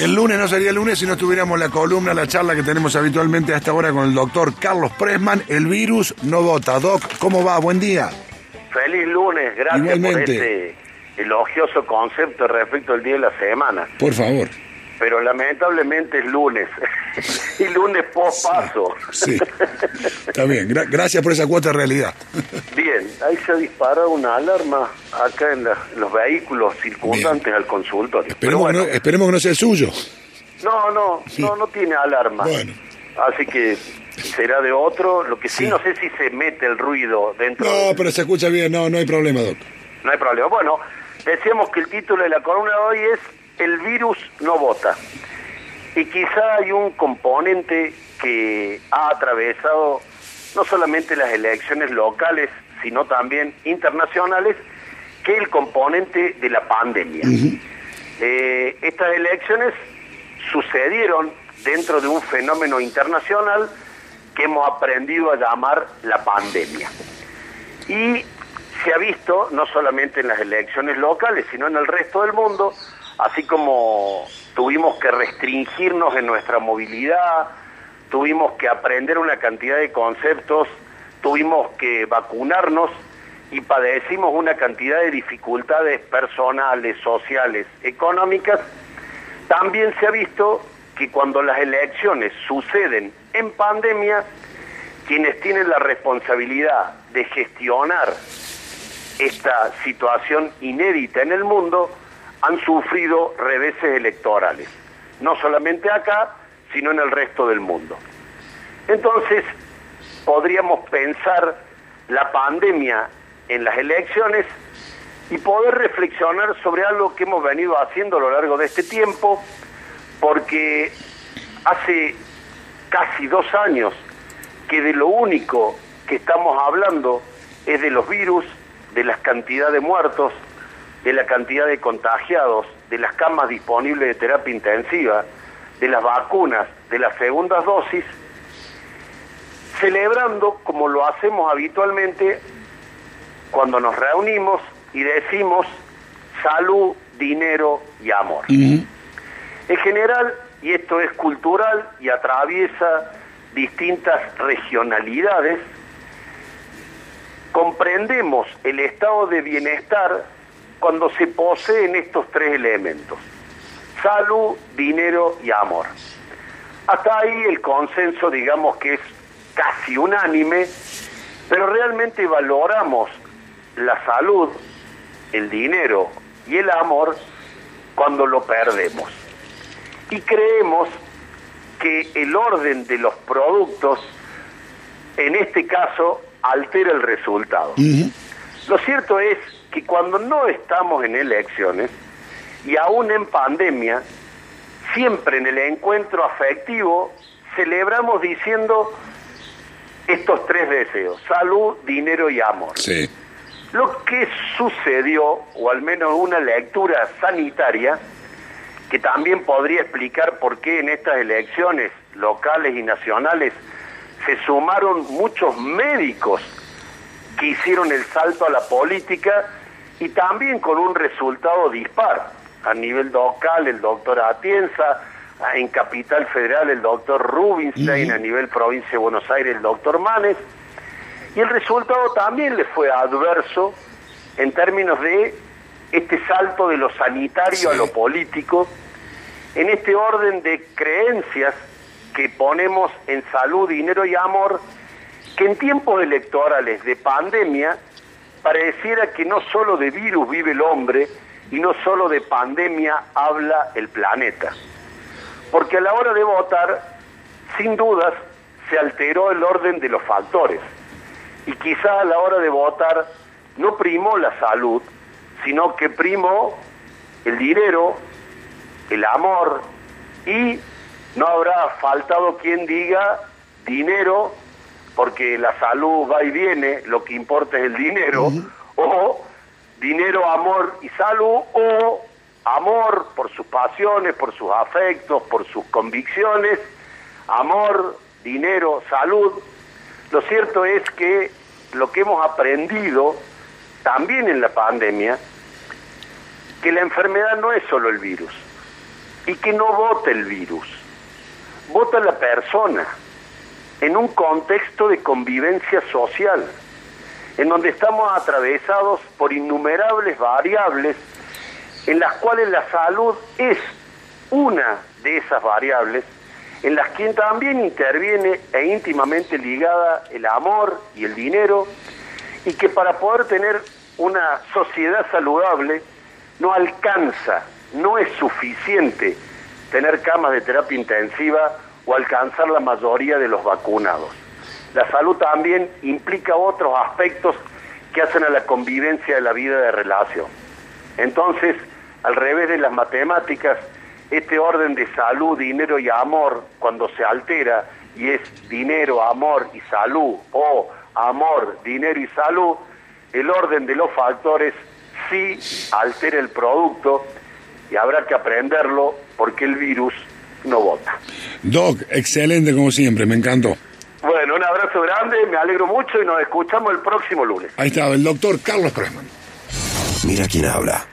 El lunes no sería el lunes si no tuviéramos la columna, la charla que tenemos habitualmente hasta ahora con el doctor Carlos Presman. El virus no vota. Doc, ¿cómo va? Buen día. Feliz lunes, gracias Igualmente. por ese elogioso concepto respecto al día de la semana. Por favor. Pero lamentablemente es lunes. y lunes post paso. Sí. Está bien. Gra- gracias por esa cuota de realidad. Bien, ahí se dispara una alarma acá en, la- en los vehículos circundantes al consultorio. Esperemos, bueno, que no, esperemos que no sea el suyo. no, no, no, no tiene alarma. Bueno. Así que será de otro. Lo que sí, Sí. no sé si se mete el ruido dentro. No, pero se escucha bien. No, no hay problema, Doc. No hay problema. Bueno, decíamos que el título de la columna de hoy es El virus no vota. Y quizá hay un componente que ha atravesado no solamente las elecciones locales, sino también internacionales, que es el componente de la pandemia. Eh, estas elecciones sucedieron dentro de un fenómeno internacional que hemos aprendido a llamar la pandemia. Y se ha visto, no solamente en las elecciones locales, sino en el resto del mundo, así como tuvimos que restringirnos en nuestra movilidad, tuvimos que aprender una cantidad de conceptos, tuvimos que vacunarnos y padecimos una cantidad de dificultades personales, sociales, económicas, también se ha visto que cuando las elecciones suceden en pandemia, quienes tienen la responsabilidad de gestionar esta situación inédita en el mundo han sufrido reveses electorales, no solamente acá, sino en el resto del mundo. Entonces, podríamos pensar la pandemia en las elecciones y poder reflexionar sobre algo que hemos venido haciendo a lo largo de este tiempo, porque hace casi dos años que de lo único que estamos hablando es de los virus, de la cantidad de muertos, de la cantidad de contagiados, de las camas disponibles de terapia intensiva, de las vacunas, de las segundas dosis, celebrando como lo hacemos habitualmente cuando nos reunimos y decimos salud, dinero y amor. En general, y esto es cultural y atraviesa distintas regionalidades, comprendemos el estado de bienestar cuando se poseen estos tres elementos, salud, dinero y amor. Hasta ahí el consenso, digamos que es casi unánime, pero realmente valoramos la salud, el dinero y el amor cuando lo perdemos. Y creemos que el orden de los productos, en este caso, altera el resultado. Lo cierto es que cuando no estamos en elecciones y aún en pandemia, siempre en el encuentro afectivo celebramos diciendo estos tres deseos, salud, dinero y amor. Sí. Lo que sucedió, o al menos una lectura sanitaria, que también podría explicar por qué en estas elecciones locales y nacionales se sumaron muchos médicos que hicieron el salto a la política y también con un resultado dispar. A nivel local, el doctor Atienza, en Capital Federal, el doctor Rubinstein, a nivel provincia de Buenos Aires, el doctor Manes. Y el resultado también le fue adverso en términos de este salto de lo sanitario a lo político, en este orden de creencias que ponemos en salud, dinero y amor, que en tiempos electorales de pandemia pareciera que no solo de virus vive el hombre y no solo de pandemia habla el planeta. Porque a la hora de votar, sin dudas, se alteró el orden de los factores. Y quizá a la hora de votar no primó la salud, sino que primó el dinero, el amor y no habrá faltado quien diga dinero, porque la salud va y viene, lo que importa es el dinero, o dinero, amor y salud, o amor por sus pasiones, por sus afectos, por sus convicciones, amor, dinero, salud. Lo cierto es que lo que hemos aprendido también en la pandemia, que la enfermedad no es solo el virus. y que no vota el virus, vota la persona en un contexto de convivencia social, en donde estamos atravesados por innumerables variables en las cuales la salud es una de esas variables, en las que también interviene e íntimamente ligada el amor y el dinero, y que para poder tener una sociedad saludable no alcanza, no es suficiente tener camas de terapia intensiva o alcanzar la mayoría de los vacunados. La salud también implica otros aspectos que hacen a la convivencia de la vida de relación. Entonces, al revés de las matemáticas, este orden de salud, dinero y amor, cuando se altera y es dinero, amor y salud, o amor, dinero y salud, el orden de los factores sí altera el producto y habrá que aprenderlo porque el virus no vota. Doc, excelente como siempre, me encantó. Bueno, un abrazo grande, me alegro mucho y nos escuchamos el próximo lunes. Ahí estaba el doctor Carlos Pressman. Mira quién habla.